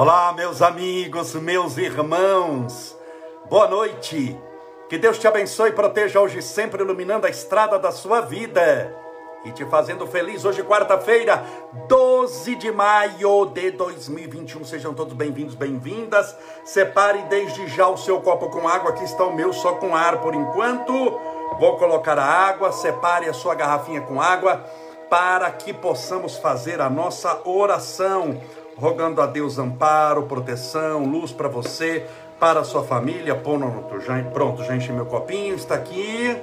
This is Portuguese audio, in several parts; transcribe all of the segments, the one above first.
Olá, meus amigos, meus irmãos, boa noite. Que Deus te abençoe e proteja hoje, sempre iluminando a estrada da sua vida e te fazendo feliz. Hoje, quarta-feira, 12 de maio de 2021. Sejam todos bem-vindos, bem-vindas. Separe desde já o seu copo com água. Aqui está o meu, só com ar por enquanto. Vou colocar a água. Separe a sua garrafinha com água para que possamos fazer a nossa oração rogando a Deus amparo, proteção, luz para você, para a sua família. Pronto, já enchi meu copinho, está aqui.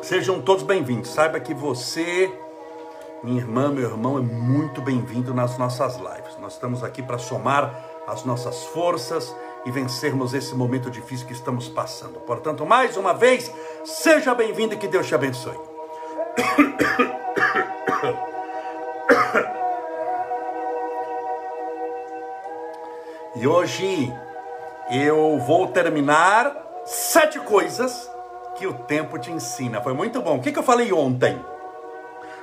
Sejam todos bem-vindos. Saiba que você, minha irmã, meu irmão, é muito bem-vindo nas nossas lives. Nós estamos aqui para somar as nossas forças e vencermos esse momento difícil que estamos passando. Portanto, mais uma vez, seja bem-vindo e que Deus te abençoe. E hoje eu vou terminar sete coisas que o tempo te ensina. Foi muito bom. O que, eu falei ontem?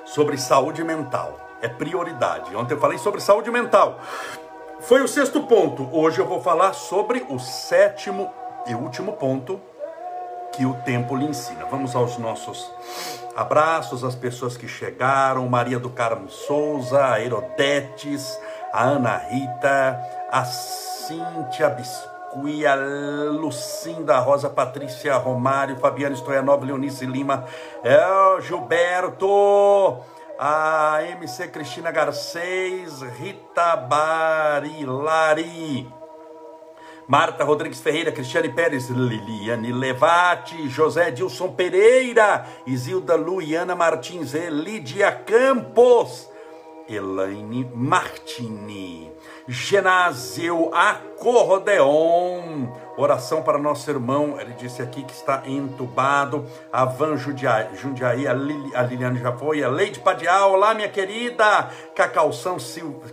Sobre saúde mental. É prioridade. Ontem eu falei sobre saúde mental. Foi o sexto ponto. Hoje eu vou falar sobre o sétimo e último ponto que o tempo lhe ensina. Vamos aos nossos abraços, às pessoas que chegaram: Maria do Carmo Souza, a Herodetes, a Ana Rita, a Cíntia Biscuit, a Lucinda, Rosa Patrícia Romário, Fabiana Stoianova, Leonice Lima, El Gilberto, a MC Cristina Garcês, Rita Barilari, Marta Rodrigues Ferreira, Cristiane Pérez, Liliane Levati, José Dilson Pereira, Isilda Luiana Martins, Lídia Campos, Elaine Martini, Genásio Acordeon, oração para nosso irmão, ele disse aqui que está entubado, a Van Jundiaí, a, Lili, a Liliane já foi, a Leide Padial, olá minha querida, Cacau San,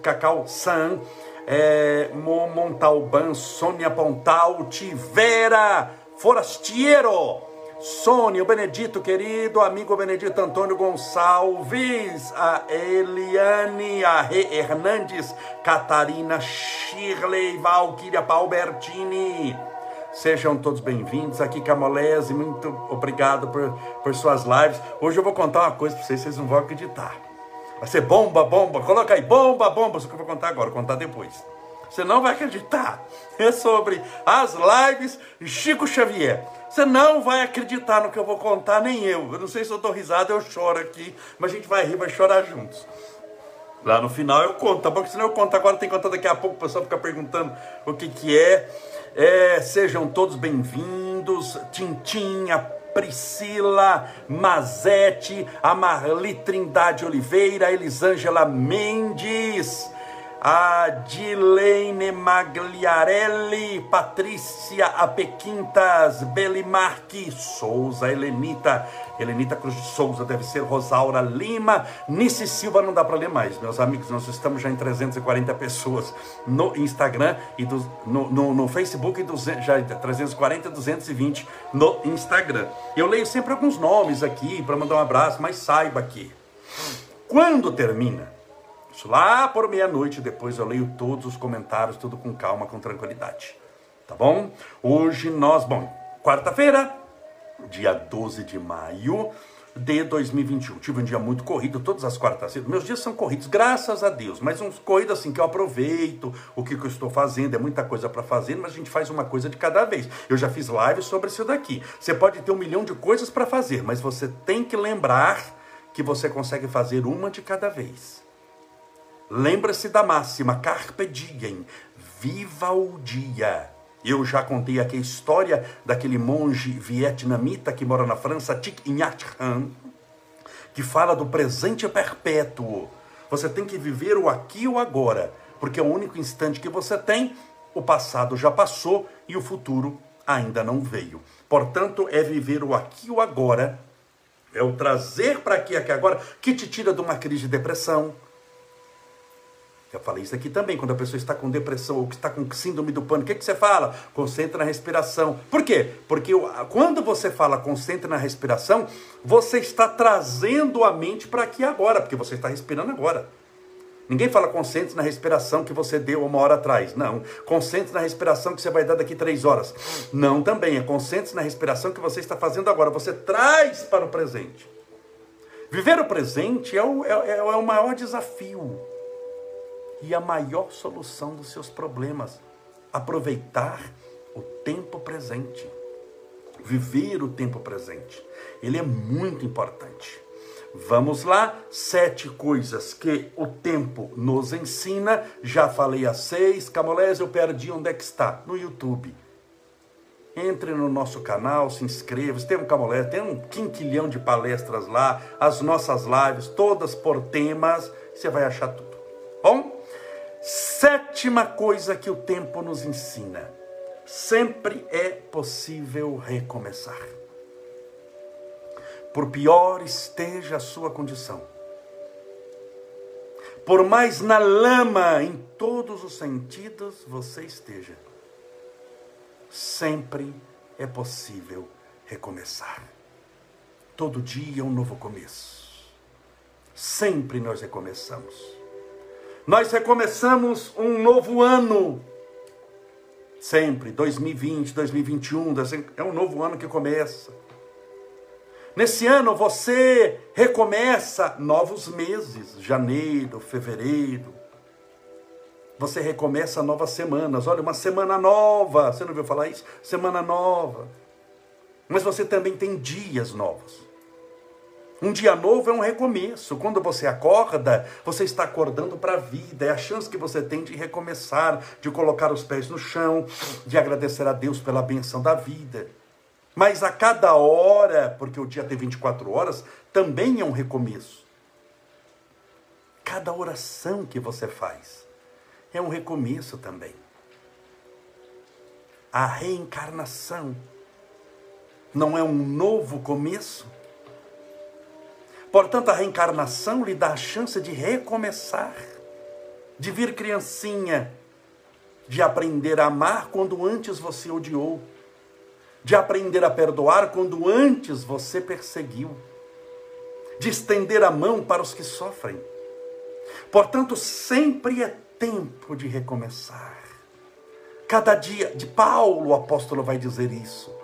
Cacau San é, Montalban, Sônia Pontal, Tivera, Forastiero, Sônia, o Benedito, querido amigo Benedito Antônio Gonçalves, a Eliane, a Rê Hernandes, Catarina, Shirley, Valquíria Palbertini. Sejam todos bem-vindos aqui, Camolese, muito obrigado por, por suas lives. Hoje eu vou contar uma coisa para vocês, vocês não vão acreditar. Vai ser bomba, bomba, coloca aí, bomba, bomba, isso que eu vou contar agora, vou contar depois. Você não vai acreditar. É sobre as lives Chico Xavier. Você não vai acreditar no que eu vou contar, nem eu. Eu não sei se eu dou risada, eu choro aqui, mas a gente vai rir, vai chorar juntos. Lá no final eu conto, tá bom? Porque senão eu conto agora, tem que contar daqui a pouco, o pessoal fica perguntando o que que é. é sejam todos bem-vindos. Tintim, a Priscila Mazete, a Marli Trindade Oliveira, Elisângela Mendes, a Dilene Magliarelli, Patrícia Apequintas, Belimarque Souza, Helenita, Helenita Cruz de Souza, deve ser Rosaura Lima, Nice Silva, não dá para ler mais, meus amigos, nós estamos já em 340 pessoas no Instagram e do, no, no, no Facebook, e 200, já 340, 220 no Instagram. Eu leio sempre alguns nomes aqui para mandar um abraço, mas saiba que quando termina, lá por meia-noite, depois eu leio todos os comentários, tudo com calma, com tranquilidade. Tá bom? Hoje nós, bom, quarta-feira, dia 12 de maio de 2021. Tive um dia muito corrido, todas as quartas-feiras. Meus dias são corridos, graças a Deus, mas uns corridos assim que eu aproveito o que, que eu estou fazendo, é muita coisa para fazer, mas a gente faz uma coisa de cada vez. Eu já fiz live sobre isso daqui. Você pode ter um milhão de coisas para fazer, mas você tem que lembrar que você consegue fazer uma de cada vez. Lembra-se da máxima, carpe diem, viva o dia. Eu já contei aqui a história daquele monge vietnamita que mora na França, Thich Nhat Hanh, que fala do presente perpétuo. Você tem que viver o aqui e o agora, porque é o único instante que você tem, o passado já passou e o futuro ainda não veio. Portanto, é viver o aqui e o agora, é o trazer para aqui aqui agora, que te tira de uma crise de depressão, eu falei isso aqui também, quando a pessoa está com depressão ou que está com síndrome do pânico, o que, que você fala? Concentra na respiração. Por quê? Porque quando você fala concentra na respiração, você está trazendo a mente para aqui agora, porque você está respirando agora. Ninguém fala concentre na respiração que você deu uma hora atrás. Não. Concentre na respiração que você vai dar daqui três horas. Não também. É concentre na respiração que você está fazendo agora. Você traz para o presente. Viver o presente é o, é, é o maior desafio e a maior solução dos seus problemas. Aproveitar o tempo presente. Viver o tempo presente. Ele é muito importante. Vamos lá, sete coisas que o tempo nos ensina. Já falei as seis. Camolés, eu perdi onde é que está? No YouTube. Entre no nosso canal, se inscreva. Tem um Camolés, tem um quinquilhão de palestras lá, as nossas lives, todas por temas. Você vai achar tudo. Sétima coisa que o tempo nos ensina: sempre é possível recomeçar por pior esteja a sua condição, por mais na lama em todos os sentidos você esteja, sempre é possível recomeçar. Todo dia é um novo começo. Sempre nós recomeçamos. Nós recomeçamos um novo ano. Sempre, 2020, 2021, é um novo ano que começa. Nesse ano você recomeça novos meses, janeiro, fevereiro. Você recomeça novas semanas. Olha, uma semana nova. Você não ouviu falar isso? Semana nova. Mas você também tem dias novos. Um dia novo é um recomeço. Quando você acorda, você está acordando para a vida. É a chance que você tem de recomeçar, de colocar os pés no chão, de agradecer a Deus pela benção da vida. Mas a cada hora, porque o dia tem 24 horas, também é um recomeço. Cada oração que você faz é um recomeço também. A reencarnação não é um novo começo? Portanto, a reencarnação lhe dá a chance de recomeçar, de vir criancinha, de aprender a amar quando antes você odiou de aprender a perdoar quando antes você perseguiu, de estender a mão para os que sofrem. Portanto, sempre é tempo de recomeçar. Cada dia, de Paulo o apóstolo vai dizer isso.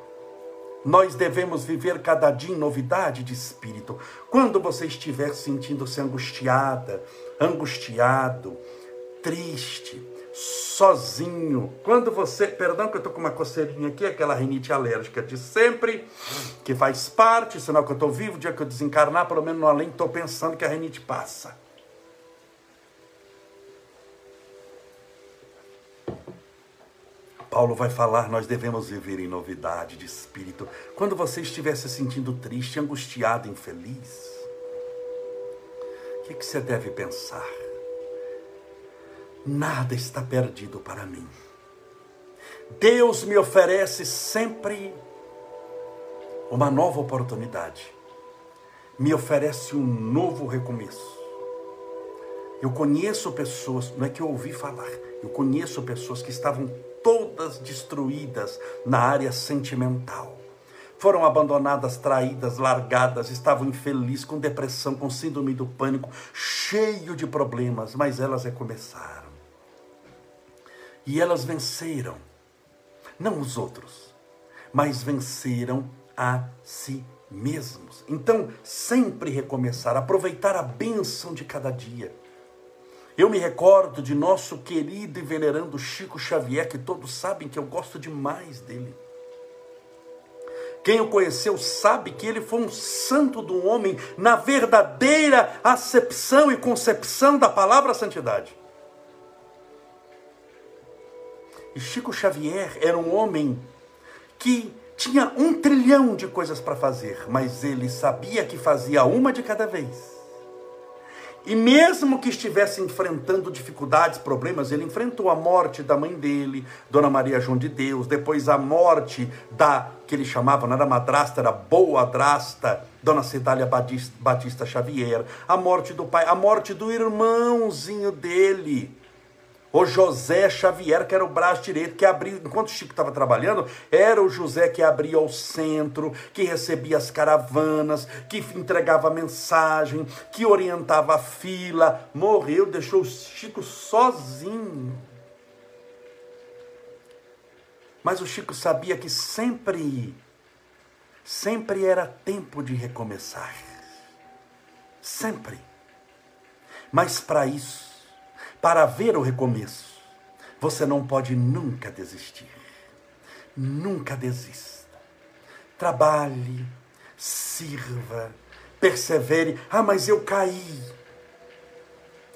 Nós devemos viver cada dia em novidade de espírito. Quando você estiver sentindo-se angustiada, angustiado, triste, sozinho. Quando você, perdão que eu estou com uma coceirinha aqui, aquela rinite alérgica de sempre, que faz parte, sinal que eu estou vivo, o dia que eu desencarnar, pelo menos no além, estou pensando que a rinite passa. Paulo vai falar, nós devemos viver em novidade de espírito. Quando você estiver se sentindo triste, angustiado, infeliz, o que, que você deve pensar? nada está perdido para mim. Deus me oferece sempre uma nova oportunidade, me oferece um novo recomeço. Eu conheço pessoas, não é que eu ouvi falar, eu conheço pessoas que estavam todas destruídas na área sentimental. Foram abandonadas, traídas, largadas, estavam infelizes, com depressão, com síndrome do pânico, cheio de problemas, mas elas recomeçaram. E elas venceram, não os outros, mas venceram a si mesmos. Então, sempre recomeçar, aproveitar a bênção de cada dia. Eu me recordo de nosso querido e venerando Chico Xavier, que todos sabem que eu gosto demais dele. Quem o conheceu sabe que ele foi um santo do homem na verdadeira acepção e concepção da palavra santidade. E Chico Xavier era um homem que tinha um trilhão de coisas para fazer, mas ele sabia que fazia uma de cada vez. E mesmo que estivesse enfrentando dificuldades, problemas, ele enfrentou a morte da mãe dele, Dona Maria João de Deus, depois a morte da, que ele chamava, não era madrasta, era boa adrasta, Dona Cedália Batista, Batista Xavier, a morte do pai, a morte do irmãozinho dele, O José Xavier, que era o braço direito, que abria, enquanto o Chico estava trabalhando, era o José que abria o centro, que recebia as caravanas, que entregava mensagem, que orientava a fila. Morreu, deixou o Chico sozinho. Mas o Chico sabia que sempre, sempre era tempo de recomeçar. Sempre. Mas para isso, para ver o recomeço, você não pode nunca desistir. Nunca desista. Trabalhe, sirva, persevere. Ah, mas eu caí.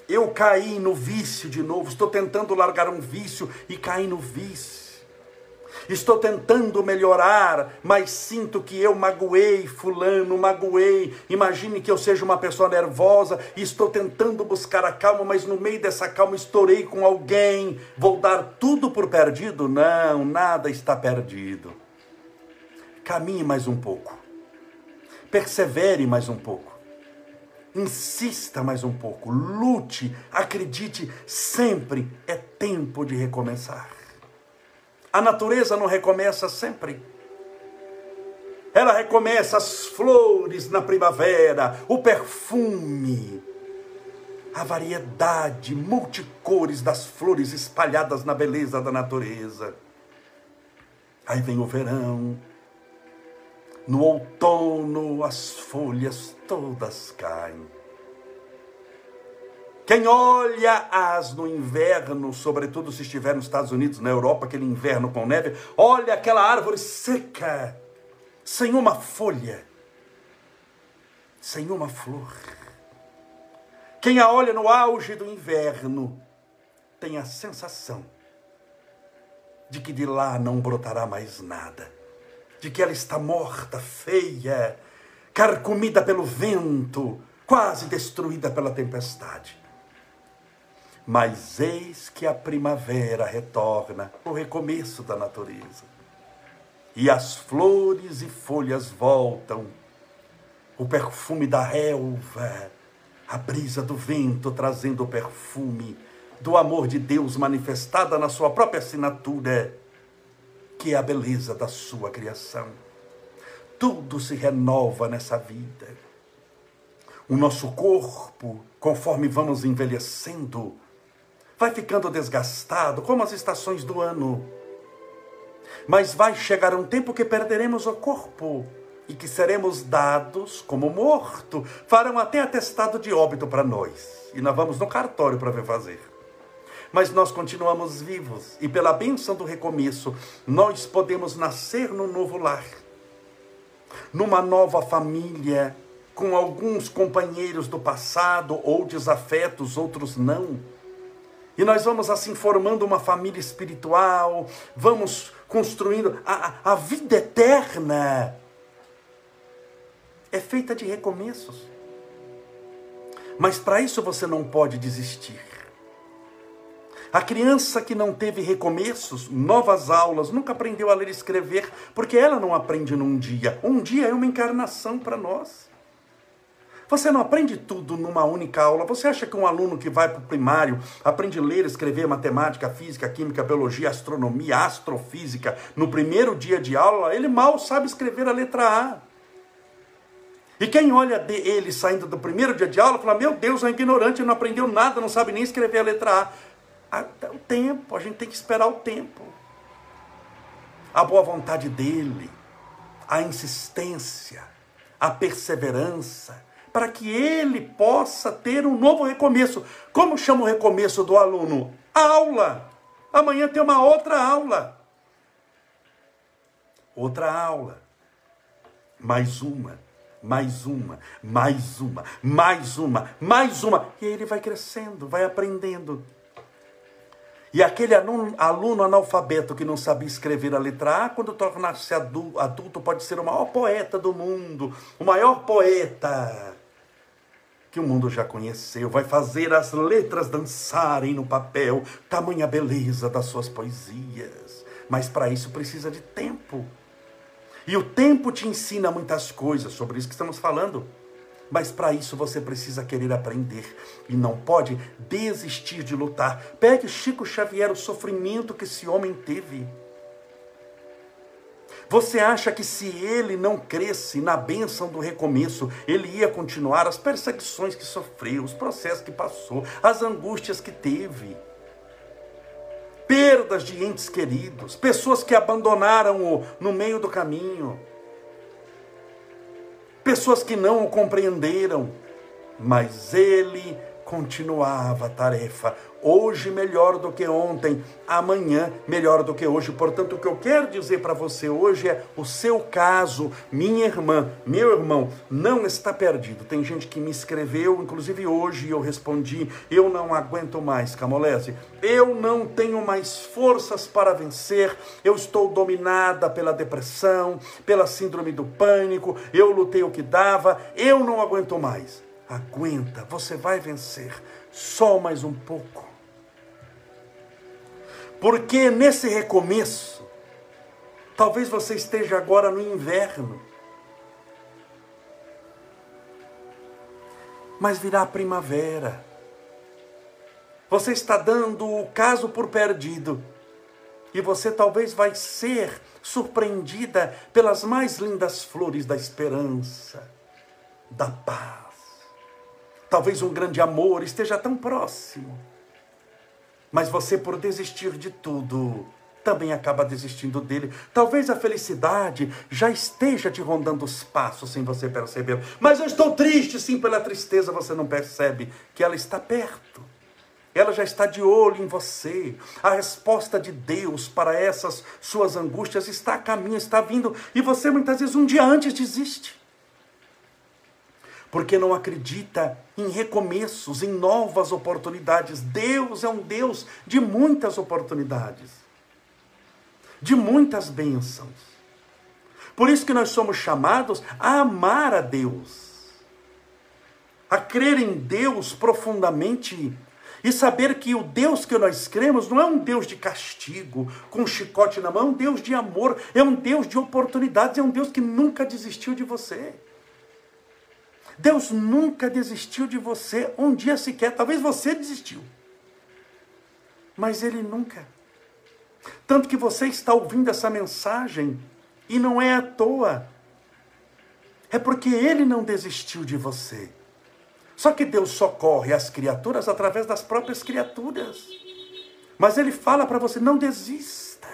Eu caí no vício de novo. Estou tentando largar um vício e caí no vício. Estou tentando melhorar, mas sinto que eu magoei fulano, magoei. Imagine que eu seja uma pessoa nervosa e estou tentando buscar a calma, mas no meio dessa calma estourei com alguém. Vou dar tudo por perdido? Não, nada está perdido. Caminhe mais um pouco. Persevere mais um pouco. Insista mais um pouco, lute, acredite, sempre é tempo de recomeçar. A natureza não recomeça sempre. Ela recomeça as flores na primavera, o perfume, a variedade, multicores das flores espalhadas na beleza da natureza. Aí vem o verão. No outono, as folhas todas caem. Quem olha as no inverno, sobretudo se estiver nos Estados Unidos, na Europa, aquele inverno com neve, olha aquela árvore seca, sem uma folha, sem uma flor. Quem a olha no auge do inverno, tem a sensação de que de lá não brotará mais nada, de que ela está morta, feia, carcomida pelo vento, quase destruída pela tempestade. Mas eis que a primavera retorna, o recomeço da natureza. E as flores e folhas voltam, o perfume da relva, a brisa do vento trazendo o perfume do amor de Deus manifestada na sua própria assinatura, que é a beleza da sua criação. Tudo se renova nessa vida. O nosso corpo, conforme vamos envelhecendo, vai ficando desgastado, como as estações do ano. Mas vai chegar um tempo que perderemos o corpo e que seremos dados como morto. Farão até atestado de óbito para nós. E nós vamos no cartório para ver fazer. Mas nós continuamos vivos e pela bênção do recomeço, nós podemos nascer num novo lar, numa nova família, com alguns companheiros do passado ou desafetos, outros não e nós vamos assim formando uma família espiritual, vamos construindo a, a vida eterna. É feita de recomeços. Mas para isso você não pode desistir. A criança que não teve recomeços, novas aulas, nunca aprendeu a ler e escrever, porque ela não aprende num dia. Um dia é uma encarnação para nós. Você não aprende tudo numa única aula. Você acha que um aluno que vai para o primário aprende a ler, escrever matemática, física, química, biologia, astronomia, astrofísica no primeiro dia de aula? Ele mal sabe escrever a letra A. E quem olha ele saindo do primeiro dia de aula fala: Meu Deus, é ignorante, não aprendeu nada, não sabe nem escrever a letra A. Até o tempo, a gente tem que esperar o tempo. A boa vontade dele, a insistência, a perseverança, para que ele possa ter um novo recomeço. Como chama o recomeço do aluno? Aula. Amanhã tem uma outra aula. Outra aula. Mais uma, mais uma, mais uma, mais uma, mais uma. E ele vai crescendo, vai aprendendo. E aquele aluno, aluno, analfabeto que não sabia escrever a letra A, quando tornar-se adulto, pode ser o maior poeta do mundo, o maior poeta que o mundo já conheceu, vai fazer as letras dançarem no papel, tamanha beleza das suas poesias. Mas para isso precisa de tempo. E o tempo te ensina muitas coisas, sobre isso que estamos falando. Mas para isso você precisa querer aprender e não pode desistir de lutar. Pegue Chico Xavier, o sofrimento que esse homem teve. Você acha que se ele não cresce na bênção do recomeço, ele ia continuar as perseguições que sofreu, os processos que passou, as angústias que teve? Perdas de entes queridos, pessoas que abandonaram-o no meio do caminho, pessoas que não o compreenderam, mas ele continuava a tarefa. Hoje melhor do que ontem, amanhã melhor do que hoje. Portanto, o que eu quero dizer para você hoje é: o seu caso, minha irmã, meu irmão, não está perdido. Tem gente que me escreveu, inclusive hoje, eu respondi: eu não aguento mais, Camolese. Eu não tenho mais forças para vencer. Eu estou dominada pela depressão, pela síndrome do pânico. Eu lutei o que dava. Eu não aguento mais. Aguenta, você vai vencer. Só mais um pouco. Porque nesse recomeço, talvez você esteja agora no inverno, mas virá a primavera. Você está dando o caso por perdido. E você talvez vai ser surpreendida pelas mais lindas flores da esperança, da paz Talvez um grande amor esteja tão próximo. Mas você, por desistir de tudo, também acaba desistindo dele. Talvez a felicidade já esteja te rondando os passos sem você perceber. Mas eu estou triste, sim, pela tristeza, você não percebe que ela está perto. Ela já está de olho em você. A resposta de Deus para essas suas angústias está a caminho, está vindo, e você muitas vezes um dia antes desiste porque não acredita em recomeços, em novas oportunidades. Deus é um Deus de muitas oportunidades, de muitas bênçãos. Por isso que nós somos chamados a amar a Deus, a crer em Deus profundamente e saber que o Deus que nós cremos não é um Deus de castigo, com um chicote na mão, é um Deus de amor, é um Deus de oportunidades, é um Deus que nunca desistiu de você. Deus nunca desistiu de você um dia sequer. Talvez você desistiu. Mas Ele nunca. Tanto que você está ouvindo essa mensagem e não é à toa. É porque Ele não desistiu de você. Só que Deus socorre as criaturas através das próprias criaturas. Mas Ele fala para você: não desista.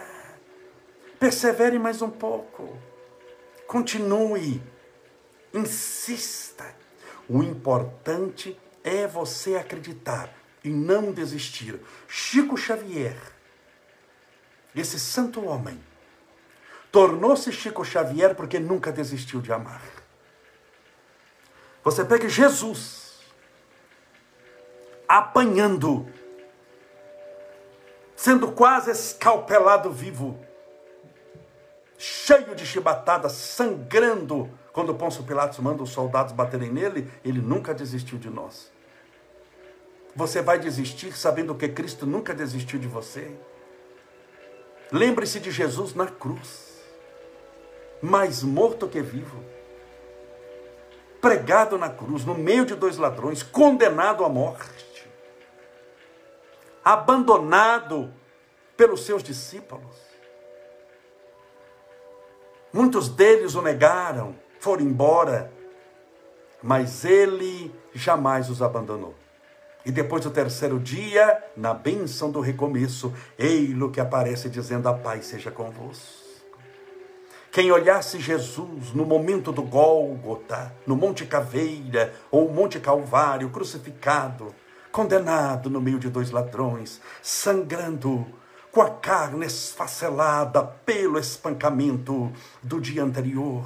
Persevere mais um pouco. Continue Insista. O importante é você acreditar e não desistir. Chico Xavier, esse santo homem, tornou-se Chico Xavier porque nunca desistiu de amar. Você pega Jesus apanhando, sendo quase escalpelado vivo, cheio de chibatadas, sangrando quando Pôncio Pilatos manda os soldados baterem nele, ele nunca desistiu de nós. Você vai desistir sabendo que Cristo nunca desistiu de você? Lembre-se de Jesus na cruz, mais morto que vivo, pregado na cruz, no meio de dois ladrões, condenado à morte, abandonado pelos seus discípulos. Muitos deles o negaram, foram embora, mas ele jamais os abandonou. E depois do terceiro dia, na bênção do recomeço, ei-lo que aparece dizendo: A paz seja convosco. Quem olhasse Jesus no momento do Gólgota, no Monte Caveira ou Monte Calvário, crucificado, condenado no meio de dois ladrões, sangrando, com a carne esfacelada pelo espancamento do dia anterior,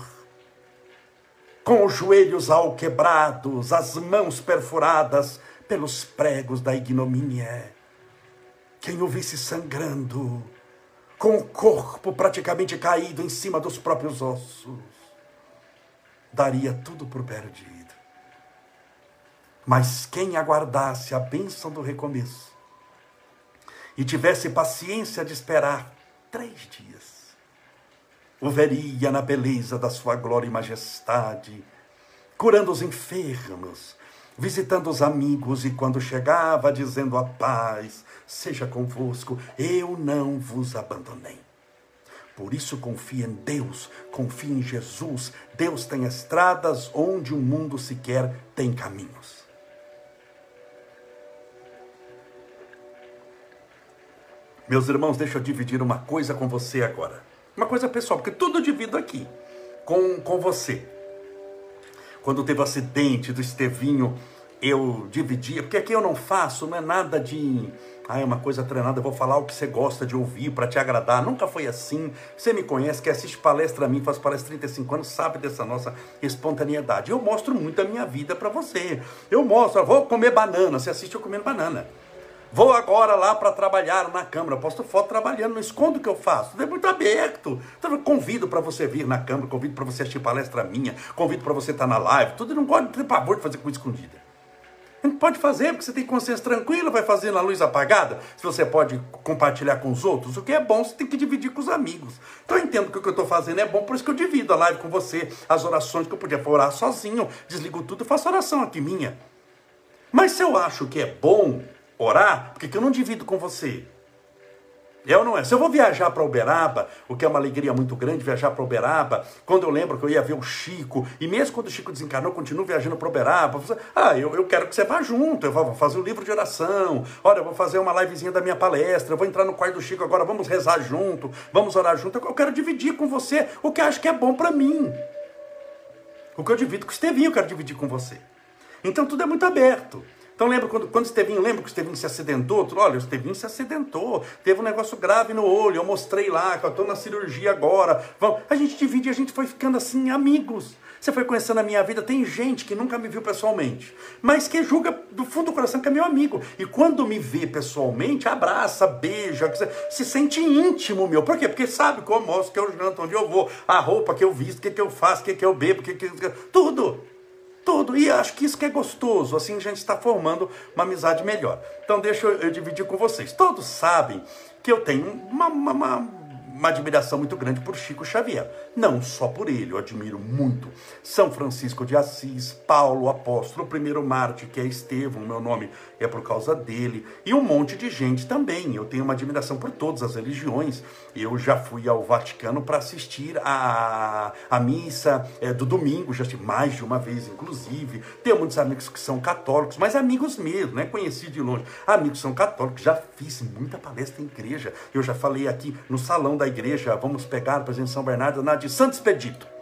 com os joelhos alquebrados, as mãos perfuradas pelos pregos da ignomínia. Quem o visse sangrando, com o corpo praticamente caído em cima dos próprios ossos, daria tudo por perdido. Mas quem aguardasse a bênção do recomeço e tivesse paciência de esperar três dias, o veria na beleza da sua glória e majestade, curando os enfermos, visitando os amigos, e quando chegava, dizendo a paz seja convosco, eu não vos abandonei. Por isso confie em Deus, confie em Jesus. Deus tem estradas onde o mundo sequer tem caminhos. Meus irmãos, deixa eu dividir uma coisa com você agora. Uma coisa pessoal, porque tudo eu divido aqui com, com você. Quando teve o acidente do Estevinho, eu dividia, porque aqui eu não faço, não é nada de ah, é uma coisa treinada, eu vou falar o que você gosta de ouvir para te agradar. Nunca foi assim. Você me conhece, que assiste palestra a mim, faz palestra 35 anos, sabe dessa nossa espontaneidade. Eu mostro muito a minha vida para você. Eu mostro, vou comer banana, você assiste eu comendo banana. Vou agora lá para trabalhar na Câmara, posto foto trabalhando, não escondo o que eu faço, é muito aberto. Então, convido para você vir na Câmara, convido para você assistir palestra minha, convido para você estar tá na live, tudo, eu não gosto de ter pavor de fazer coisa escondida. Pode fazer, porque você tem consciência tranquila, vai fazer na luz apagada. Se você pode compartilhar com os outros, o que é bom, você tem que dividir com os amigos. Então eu entendo que o que eu estou fazendo é bom, por isso que eu divido a live com você, as orações que eu podia orar sozinho, desligo tudo e faço oração aqui minha. Mas se eu acho que é bom orar, por que eu não divido com você? É ou não é? Se eu vou viajar para Uberaba, o que é uma alegria muito grande, viajar para Uberaba, quando eu lembro que eu ia ver o Chico, e mesmo quando o Chico desencarnou, eu continuo viajando para Uberaba, ah, eu, eu quero que você vá junto, eu vou fazer um livro de oração, olha, eu vou fazer uma livezinha da minha palestra, eu vou entrar no quarto do Chico agora, vamos rezar junto, vamos orar junto, eu quero dividir com você o que acho que é bom para mim. O que eu divido com o Estevinho, eu quero dividir com você. Então tudo é muito aberto. Então lembra quando, quando Estevinho, lembra que o Estevinho se acidentou? Olha, o Estevinho se acidentou, teve um negócio grave no olho, eu mostrei lá, que eu estou na cirurgia agora. Vamos. A gente divide e a gente foi ficando assim, amigos. Você foi conhecendo a minha vida, tem gente que nunca me viu pessoalmente, mas que julga do fundo do coração que é meu amigo. E quando me vê pessoalmente, abraça, beija, se sente íntimo meu. Por quê? Porque sabe que eu mostro, que eu janto, onde eu vou, a roupa que eu visto, o que, que eu faço, o que, que eu bebo, que, que... tudo. Tudo. E acho que isso que é gostoso. Assim a gente está formando uma amizade melhor. Então deixa eu, dividir com vocês. Todos sabem que eu tenho uma, uma, uma admiração muito grande por Chico Xavier. Não só por ele, eu admiro muito São Francisco de Assis, Paulo, apóstolo, primeiro Marte, que é Estevão, meu nome é por causa dele, e um monte de gente também. Eu tenho uma admiração por todas as religiões. Eu já fui ao Vaticano para assistir a, a missa é, do domingo, já estive mais de uma vez, inclusive. Tenho muitos amigos que são católicos, mas amigos mesmo, né? Conheci de longe. Amigos são católicos, já fiz muita palestra em igreja. Eu já falei aqui no salão da igreja, vamos pegar, por exemplo, São Bernardo, na de Santo Expedito.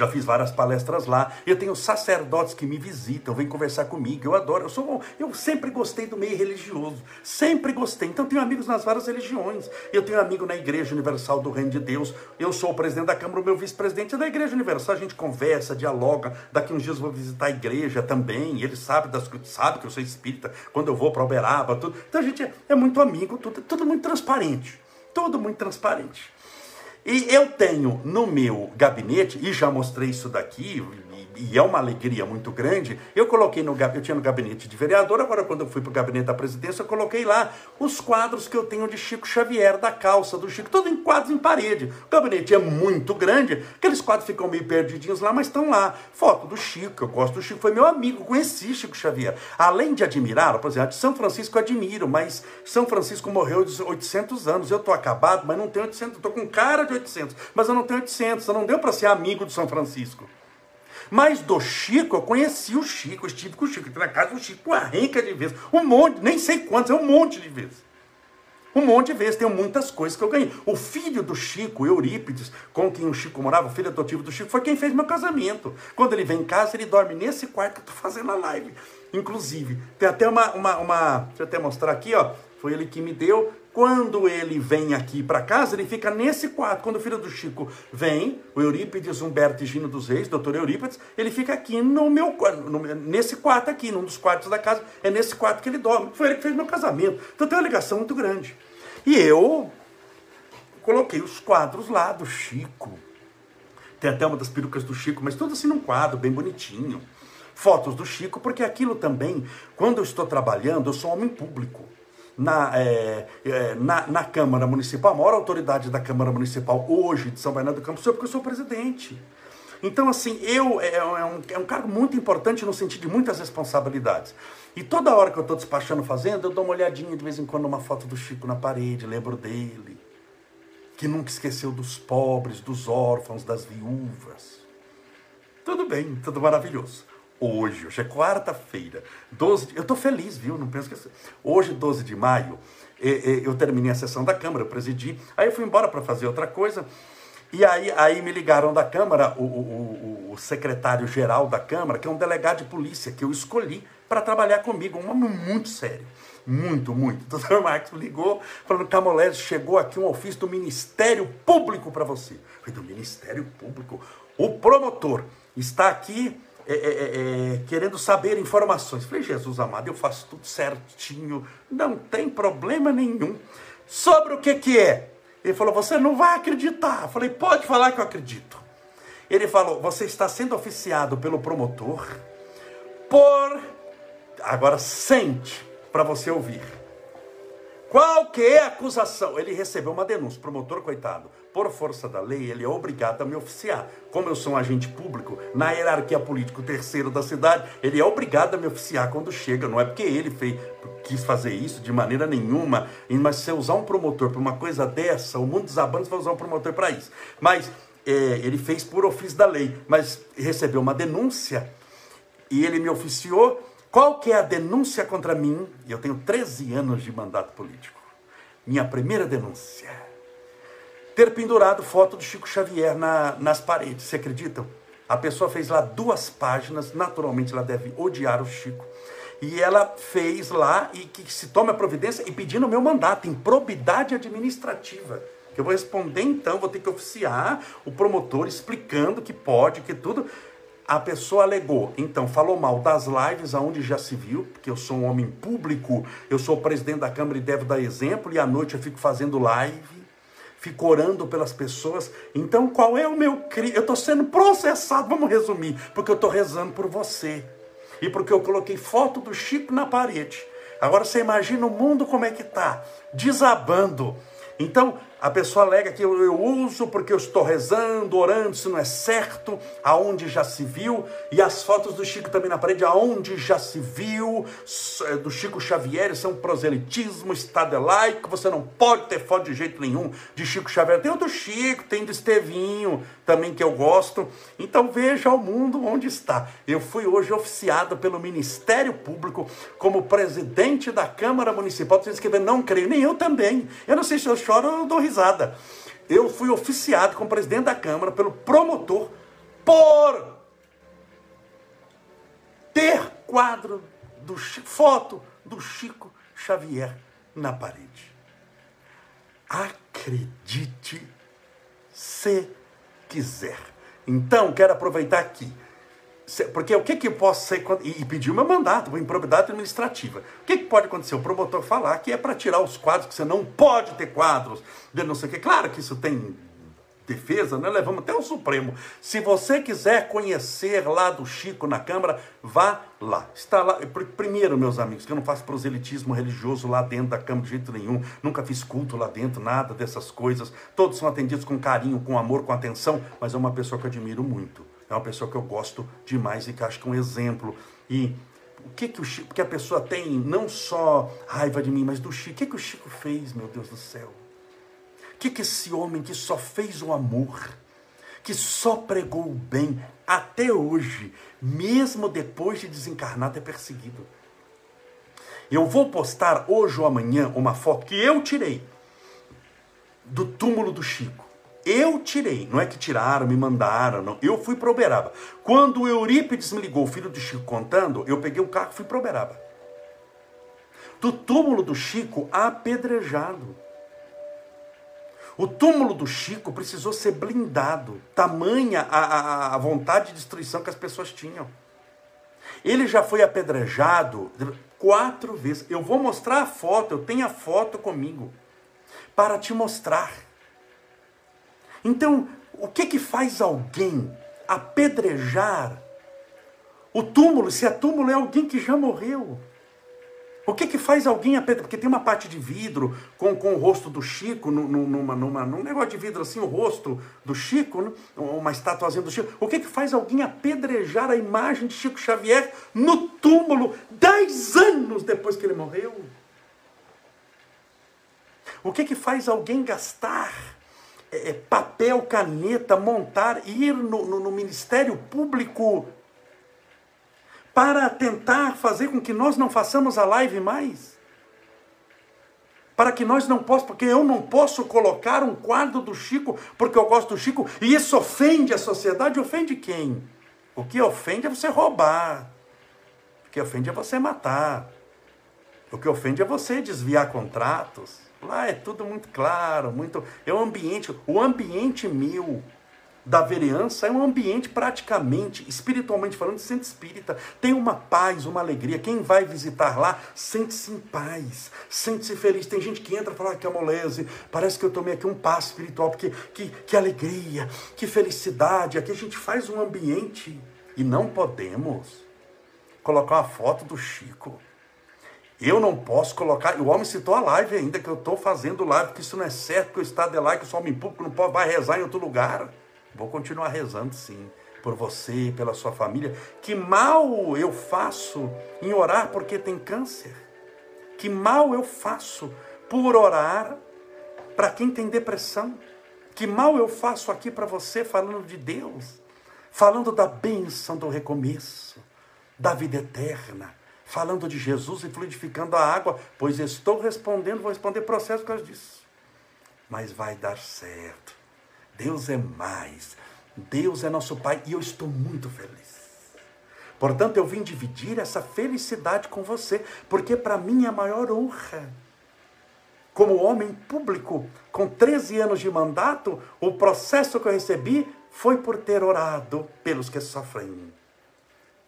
Já fiz várias palestras lá. Eu tenho sacerdotes que me visitam, vêm conversar comigo. Eu adoro. Eu sou, eu sempre gostei do meio religioso. Sempre gostei. Então tenho amigos nas várias religiões. Eu tenho amigo na Igreja Universal do Reino de Deus. Eu sou o presidente da Câmara, o meu vice-presidente é da Igreja Universal. A gente conversa, dialoga. Daqui uns dias eu vou visitar a igreja também. Ele sabe das sabe que eu sou espírita. Quando eu vou para Uberaba, tudo. Então a gente é, é muito amigo, tudo, tudo muito transparente. Tudo muito transparente. E eu tenho no meu gabinete, e já mostrei isso daqui, e é uma alegria muito grande, eu coloquei no eu tinha no gabinete de vereador, agora quando eu fui para o gabinete da presidência, eu coloquei lá os quadros que eu tenho de Chico Xavier, da calça do Chico, todos em quadros em parede. O gabinete é muito grande, aqueles quadros ficam meio perdidinhos lá, mas estão lá. Foto do Chico, eu gosto do Chico, foi meu amigo, conheci Chico Xavier. Além de admirá-lo, por exemplo, de São Francisco eu admiro, mas São Francisco morreu de 800 anos, eu estou acabado, mas não tenho 800, estou com cara de 800, mas eu não tenho 800, eu não deu para ser amigo de São Francisco. Mas do Chico, eu conheci o Chico, estive com o Chico, na casa do Chico, uma renca de vezes, um monte, nem sei quantos, é um monte de vezes. Um monte de vezes, tenho muitas coisas que eu ganhei. O filho do Chico, Eurípides, com quem o Chico morava, o filho adotivo do Chico, foi quem fez meu casamento. Quando ele vem em casa, ele dorme nesse quarto que eu estou fazendo a live. Inclusive, tem até uma, uma, uma. Deixa eu até mostrar aqui, ó. Foi ele que me deu. Quando ele vem aqui para casa, ele fica nesse quarto. Quando o filho do Chico vem, o Eurípides Humberto Gino dos Reis, doutor Eurípides, ele fica aqui no meu no, nesse quarto aqui, num dos quartos da casa. É nesse quarto que ele dorme. Foi ele que fez meu casamento. Então tem uma ligação muito grande. E eu coloquei os quadros lá do Chico. Tem até uma das perucas do Chico, mas tudo assim num quadro, bem bonitinho. Fotos do Chico, porque aquilo também, quando eu estou trabalhando, eu sou homem público na, é, é, na, na, Câmara Municipal, a maior autoridade da Câmara Municipal hoje de São Bernardo do Campo eu, porque eu sou presidente. Então, assim, eu é, é, um, é um cargo muito importante no sentido de muitas responsabilidades. E toda hora que eu estou despachando fazendo, eu dou uma olhadinha de vez em quando numa foto do Chico na parede, lembro dele, que nunca esqueceu dos pobres, dos órfãos, das viúvas. Tudo bem, tudo maravilhoso. Hoje, hoje é quarta-feira, 12 de, eu estou feliz, viu? Não penso que hoje, 12 de maio, eu terminei a sessão da Câmara, eu presidi, aí eu fui embora para fazer outra coisa. E aí, aí me ligaram da Câmara, o, o, o secretário-geral da Câmara, que é um delegado de polícia, que eu escolhi para trabalhar comigo, um homem muito sério. Muito, muito. O doutor Marcos ligou, falando, Camolés, chegou aqui um ofício do Ministério Público para você. Falei, do Ministério Público? O promotor está aqui é, é, é, é querendo saber informações. Falei, Jesus amado, eu faço tudo certinho, não tem problema nenhum. Sobre o que que é? Ele falou: Você não vai acreditar. Eu falei: Pode falar que eu acredito. Ele falou: Você está sendo oficiado pelo promotor por. Agora sente para você ouvir. Qual que é a acusação? Ele recebeu uma denúncia. Promotor, coitado, por força da lei, ele é obrigado a me oficiar. Como eu sou um agente público, na hierarquia política, o terceiro da cidade, ele é obrigado a me oficiar quando chega. Não é porque ele fez, quis fazer isso de maneira nenhuma, mas se você usar um promotor para uma coisa dessa, o mundo desabando, você vai usar um promotor para isso. Mas é, ele fez por ofício da lei, mas recebeu uma denúncia e ele me oficiou qual que é a denúncia contra mim? Eu tenho 13 anos de mandato político. Minha primeira denúncia. Ter pendurado foto do Chico Xavier na, nas paredes. Você acreditam? A pessoa fez lá duas páginas, naturalmente ela deve odiar o Chico. E ela fez lá e que se tome a providência e pedindo o meu mandato, improbidade administrativa. Que eu vou responder então, vou ter que oficiar o promotor explicando que pode, que tudo a pessoa alegou, então falou mal das lives aonde já se viu, porque eu sou um homem público, eu sou o presidente da Câmara e devo dar exemplo, e à noite eu fico fazendo live, fico orando pelas pessoas. Então qual é o meu crime? Eu estou sendo processado, vamos resumir, porque eu estou rezando por você. E porque eu coloquei foto do Chico na parede. Agora você imagina o mundo como é que está, desabando. Então, a pessoa alega que eu, eu, uso porque eu estou rezando, orando, isso não é certo, aonde já se viu, e as fotos do Chico também na parede, aonde já se viu, é, do Chico Xavier, isso é proselitismo, Estado é laico, você não pode ter foto de jeito nenhum de Chico Xavier. Tem o do Chico, tem do Estevinho, também que eu gosto. Então veja o mundo onde está. Eu fui hoje oficiado pelo Ministério Público como presidente da Câmara Municipal. Vocês escrever, não creio, nem eu também. Eu não sei se eu choro ou dou risada. Eu fui oficiado como presidente da Câmara pelo promotor por ter quadro do foto do Chico Xavier na parede. Acredite se quiser. Então, quero aproveitar aqui porque o que, que eu posso ser. E pedir o meu mandato, uma improbidade administrativa. O que, que pode acontecer? O promotor falar que é para tirar os quadros, que você não pode ter quadros, de não sei o que. Claro que isso tem defesa, né? levamos até o Supremo. Se você quiser conhecer lá do Chico na Câmara, vá lá. Está lá. Primeiro, meus amigos, que eu não faço proselitismo religioso lá dentro da Câmara de jeito nenhum, nunca fiz culto lá dentro, nada dessas coisas. Todos são atendidos com carinho, com amor, com atenção, mas é uma pessoa que eu admiro muito. É uma pessoa que eu gosto demais e que acho que é um exemplo. E o que que o Chico, porque a pessoa tem não só raiva de mim, mas do Chico. O que que o Chico fez, meu Deus do céu? O que que esse homem que só fez o amor, que só pregou o bem até hoje, mesmo depois de desencarnado, é perseguido? Eu vou postar hoje ou amanhã uma foto que eu tirei do túmulo do Chico. Eu tirei, não é que tiraram, me mandaram, não. Eu fui para Uberaba. Quando o Eurípides me ligou, o filho do Chico contando, eu peguei o carro e fui para Uberaba. Do túmulo do Chico apedrejado. O túmulo do Chico precisou ser blindado, tamanha a, a, a vontade de destruição que as pessoas tinham. Ele já foi apedrejado quatro vezes. Eu vou mostrar a foto, eu tenho a foto comigo, para te mostrar. Então, o que que faz alguém apedrejar o túmulo, se é túmulo é alguém que já morreu? O que que faz alguém apedrejar? Porque tem uma parte de vidro com, com o rosto do Chico, numa, numa, num negócio de vidro assim, o rosto do Chico, né? uma estatuazinha do Chico. O que que faz alguém apedrejar a imagem de Chico Xavier no túmulo dez anos depois que ele morreu? O que que faz alguém gastar é, é papel, caneta, montar, ir no, no, no Ministério Público para tentar fazer com que nós não façamos a live mais? Para que nós não possamos, porque eu não posso colocar um quadro do Chico porque eu gosto do Chico e isso ofende a sociedade. Ofende quem? O que ofende é você roubar. O que ofende é você matar. O que ofende é você desviar contratos. Lá é tudo muito claro, muito. É um ambiente, o ambiente mil da vereança é um ambiente praticamente, espiritualmente falando, centro espírita. Tem uma paz, uma alegria. Quem vai visitar lá sente-se em paz, sente-se feliz. Tem gente que entra e fala ah, que amolese, parece que eu tomei aqui um passo espiritual, porque que, que alegria, que felicidade. Aqui a gente faz um ambiente e não podemos colocar uma foto do Chico eu não posso colocar. O homem citou a live ainda, que eu estou fazendo live, que isso não é certo, que o Estado é lá, que o homem público não pode, vai rezar em outro lugar. Vou continuar rezando sim, por você, pela sua família. Que mal eu faço em orar porque tem câncer? Que mal eu faço por orar para quem tem depressão? Que mal eu faço aqui para você falando de Deus? Falando da bênção do recomeço, da vida eterna falando de Jesus e fluidificando a água, pois estou respondendo, vou responder processo por causa disso. Mas vai dar certo. Deus é mais. Deus é nosso Pai e eu estou muito feliz. Portanto, eu vim dividir essa felicidade com você, porque para mim é a maior honra. Como homem público, com 13 anos de mandato, o processo que eu recebi foi por ter orado pelos que sofrem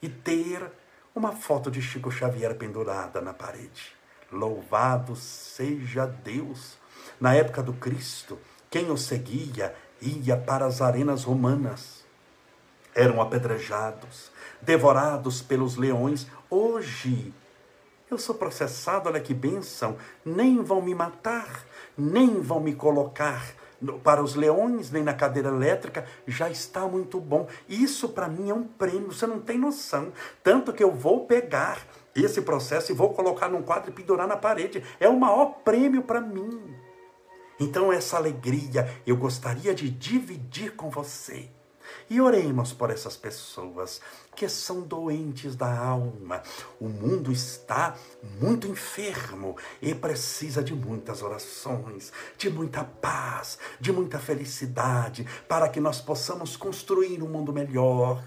e ter uma foto de Chico Xavier pendurada na parede. Louvado seja Deus! Na época do Cristo, quem o seguia ia para as arenas romanas. Eram apedrejados, devorados pelos leões. Hoje, eu sou processado, olha que bênção. Nem vão me matar, nem vão me colocar para os leões, nem na cadeira elétrica, já está muito bom. Isso para mim é um prêmio, você não tem noção. Tanto que eu vou pegar esse processo e vou colocar num quadro e pendurar na parede. É o maior prêmio para mim. Então, essa alegria eu gostaria de dividir com você. E oremos por essas pessoas que são doentes da alma. O mundo está muito enfermo e precisa de muitas orações, de muita paz, de muita felicidade, para que nós possamos construir um mundo melhor,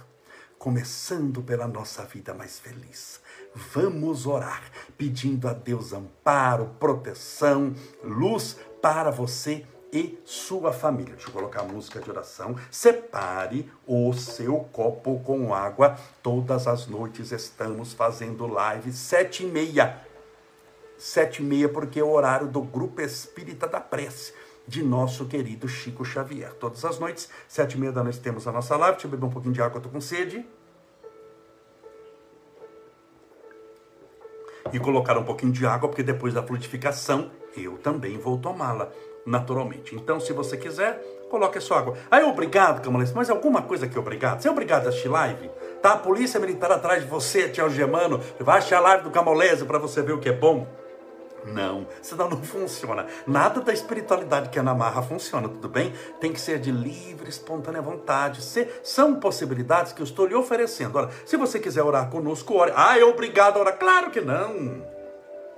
começando pela nossa vida mais feliz. Vamos orar, pedindo a Deus amparo, proteção, luz para você e sua família. Deixa eu colocar a música de oração. Separe o seu copo com água. Todas as noites estamos fazendo live sete e meia. Sete e meia porque é o horário do Grupo Espírita da Prece de nosso querido Chico Xavier. Todas as noites, sete e meia da noite temos a nossa live. Deixa eu beber um pouquinho de água, eu tô com sede. E colocar um pouquinho de água, porque depois da fluidificação eu também vou tomá-la naturalmente. Então, se você quiser, coloque a sua água. Aí, obrigado, Camaleça, mas alguma coisa que obrigado? Você é obrigado a assistir live? Tá a polícia militar atrás de você, te algemando. Vai achar a live do Camolese para você ver o que é bom. Não, senão não funciona. Nada da espiritualidade que é na marra funciona, tudo bem? Tem que ser de livre, espontânea vontade. Se, são possibilidades que eu estou lhe oferecendo. Ora, se você quiser orar conosco, ore. Ah, é obrigado a orar. Claro que não.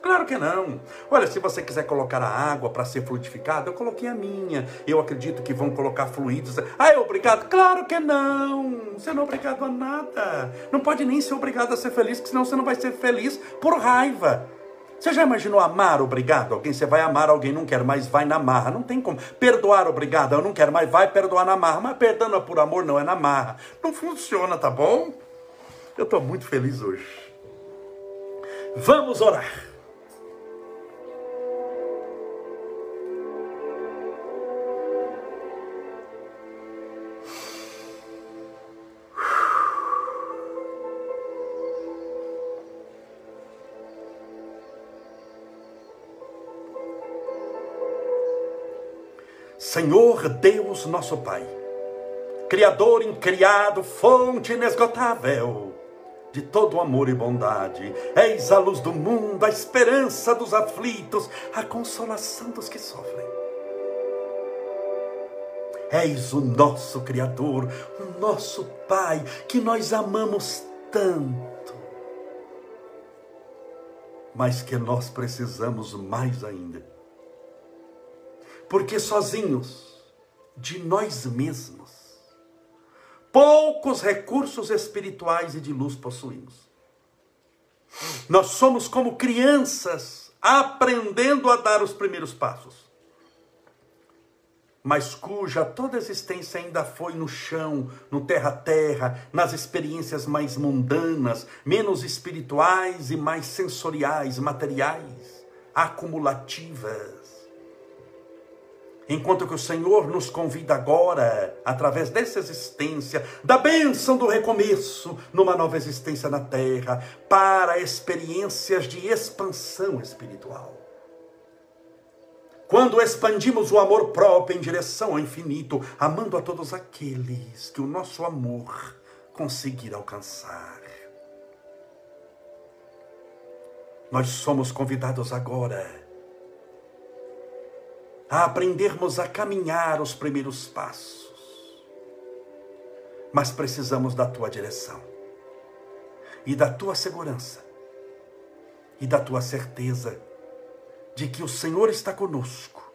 Claro que não. Olha, se você quiser colocar a água para ser fluidificada, eu coloquei a minha. Eu acredito que vão colocar fluidos. Ah, é obrigado? Claro que não. Você não é obrigado a nada. Não pode nem ser obrigado a ser feliz, porque senão você não vai ser feliz por raiva. Você já imaginou amar obrigado? Alguém, você vai amar alguém, não quer mais, vai na marra. Não tem como. Perdoar obrigado, eu não quero mais, vai perdoar na marra. Mas perdão é por amor, não é na marra. Não funciona, tá bom? Eu estou muito feliz hoje. Vamos orar. Senhor Deus, nosso Pai, Criador incriado, fonte inesgotável de todo amor e bondade, eis a luz do mundo, a esperança dos aflitos, a consolação dos que sofrem. És o nosso Criador, o nosso Pai, que nós amamos tanto, mas que nós precisamos mais ainda. Porque sozinhos, de nós mesmos, poucos recursos espirituais e de luz possuímos. Nós somos como crianças aprendendo a dar os primeiros passos mas cuja toda existência ainda foi no chão, no terra-terra, nas experiências mais mundanas, menos espirituais e mais sensoriais, materiais, acumulativas. Enquanto que o Senhor nos convida agora, através dessa existência, da bênção do recomeço, numa nova existência na terra, para experiências de expansão espiritual. Quando expandimos o amor próprio em direção ao infinito, amando a todos aqueles que o nosso amor conseguir alcançar. Nós somos convidados agora a aprendermos a caminhar os primeiros passos. Mas precisamos da tua direção, e da tua segurança, e da tua certeza de que o Senhor está conosco,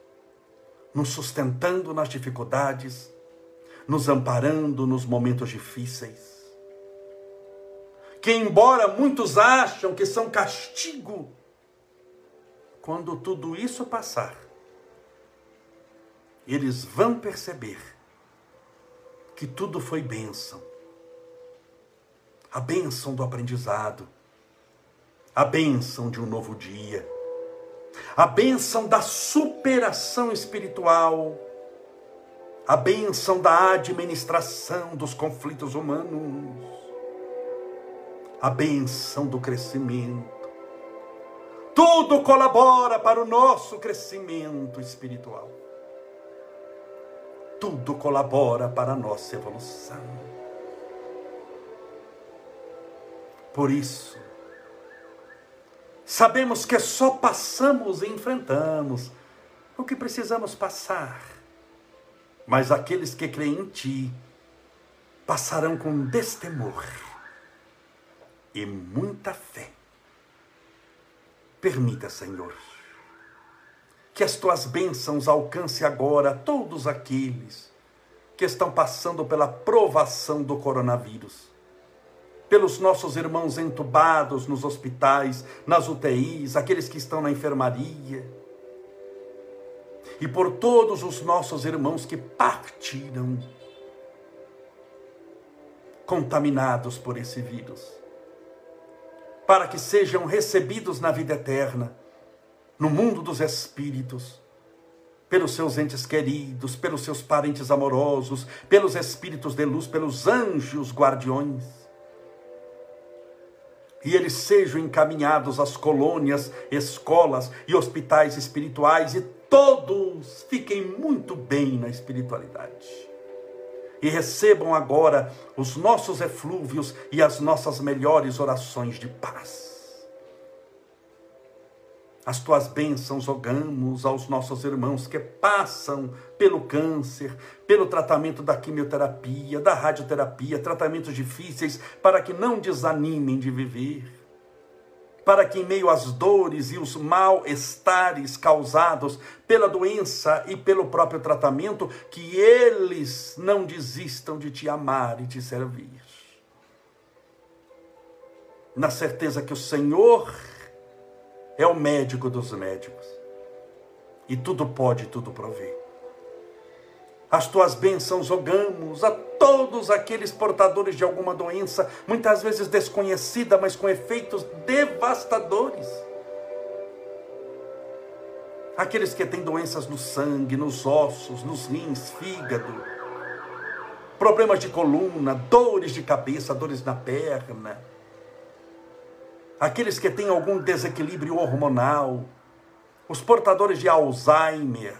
nos sustentando nas dificuldades, nos amparando nos momentos difíceis. Que, embora muitos acham que são castigo, quando tudo isso passar, eles vão perceber que tudo foi bênção. A bênção do aprendizado, a bênção de um novo dia a bênção da superação espiritual, a bênção da administração dos conflitos humanos, a bênção do crescimento. Tudo colabora para o nosso crescimento espiritual. Tudo colabora para a nossa evolução. Por isso, Sabemos que só passamos e enfrentamos o que precisamos passar. Mas aqueles que creem em Ti passarão com destemor e muita fé. Permita, Senhor, que as tuas bênçãos alcance agora todos aqueles que estão passando pela provação do coronavírus. Pelos nossos irmãos entubados nos hospitais, nas UTIs, aqueles que estão na enfermaria, e por todos os nossos irmãos que partiram contaminados por esse vírus, para que sejam recebidos na vida eterna, no mundo dos espíritos, pelos seus entes queridos, pelos seus parentes amorosos, pelos espíritos de luz, pelos anjos guardiões e eles sejam encaminhados às colônias, escolas e hospitais espirituais e todos fiquem muito bem na espiritualidade. E recebam agora os nossos eflúvios e as nossas melhores orações de paz. As tuas bênçãos rogamos aos nossos irmãos que passam pelo câncer, pelo tratamento da quimioterapia, da radioterapia, tratamentos difíceis, para que não desanimem de viver. Para que, em meio às dores e os mal-estares causados pela doença e pelo próprio tratamento, que eles não desistam de te amar e te servir. Na certeza que o Senhor é o médico dos médicos. E tudo pode, tudo provê. As tuas bênçãos rogamos a todos aqueles portadores de alguma doença, muitas vezes desconhecida, mas com efeitos devastadores. Aqueles que têm doenças no sangue, nos ossos, nos rins, fígado, problemas de coluna, dores de cabeça, dores na perna, aqueles que têm algum desequilíbrio hormonal, os portadores de Alzheimer,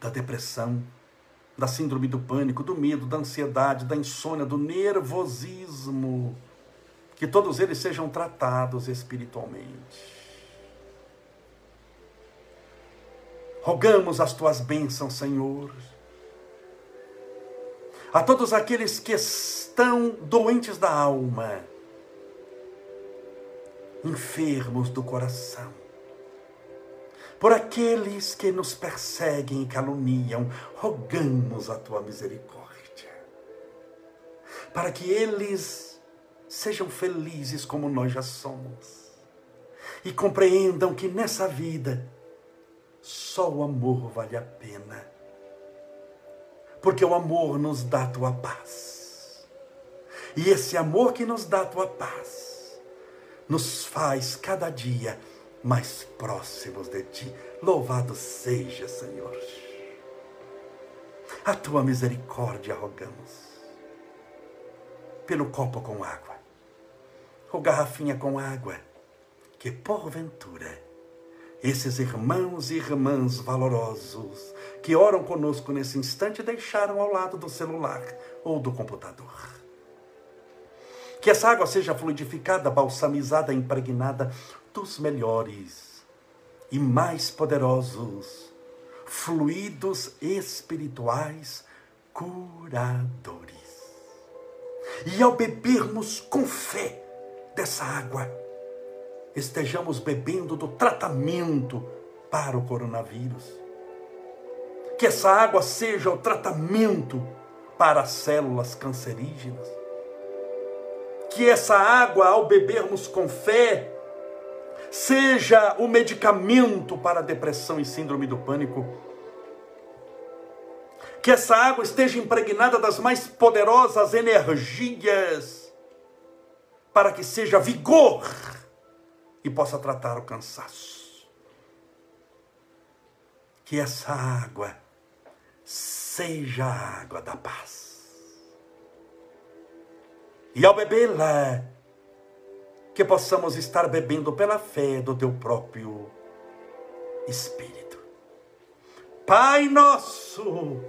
da depressão, da síndrome do pânico, do medo, da ansiedade, da insônia, do nervosismo. Que todos eles sejam tratados espiritualmente. Rogamos as tuas bênçãos, Senhor, a todos aqueles que estão doentes da alma, enfermos do coração, por aqueles que nos perseguem e caluniam, rogamos a tua misericórdia, para que eles sejam felizes como nós já somos e compreendam que nessa vida só o amor vale a pena. Porque o amor nos dá a tua paz. E esse amor que nos dá a tua paz nos faz cada dia mais próximos de ti. Louvado seja, Senhor. A tua misericórdia rogamos. Pelo copo com água, ou garrafinha com água, que porventura esses irmãos e irmãs valorosos que oram conosco nesse instante deixaram ao lado do celular ou do computador. Que essa água seja fluidificada, balsamizada, impregnada dos melhores e mais poderosos fluidos espirituais curadores. E ao bebermos com fé dessa água, estejamos bebendo do tratamento para o coronavírus. Que essa água seja o tratamento para as células cancerígenas. Que essa água, ao bebermos com fé, seja o medicamento para a depressão e síndrome do pânico. Que essa água esteja impregnada das mais poderosas energias, para que seja vigor e possa tratar o cansaço. Que essa água seja a água da paz. E ao bebê-la, que possamos estar bebendo pela fé do teu próprio Espírito. Pai nosso,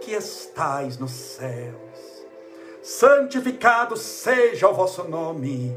que estais nos céus, santificado seja o vosso nome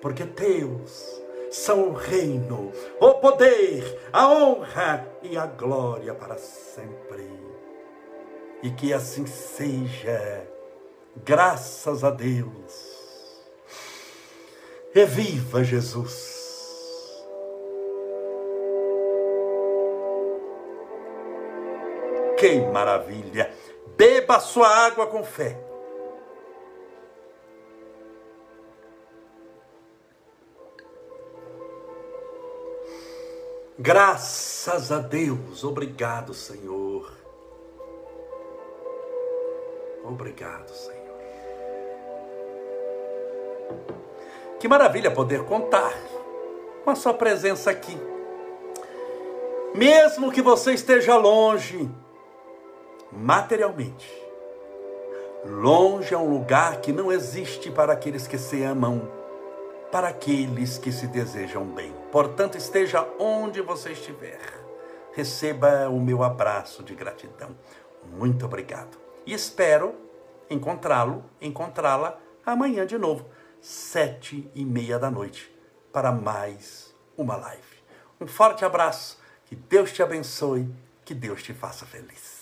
porque teus são o reino, o poder, a honra e a glória para sempre. E que assim seja, graças a Deus. E viva Jesus! Que maravilha! Beba sua água com fé Graças a Deus, obrigado, Senhor. Obrigado, Senhor. Que maravilha poder contar com a Sua presença aqui. Mesmo que você esteja longe, materialmente, longe é um lugar que não existe para aqueles que se amam para aqueles que se desejam bem. Portanto, esteja onde você estiver. Receba o meu abraço de gratidão. Muito obrigado. E espero encontrá-lo, encontrá-la amanhã de novo, sete e meia da noite, para mais uma live. Um forte abraço, que Deus te abençoe, que Deus te faça feliz.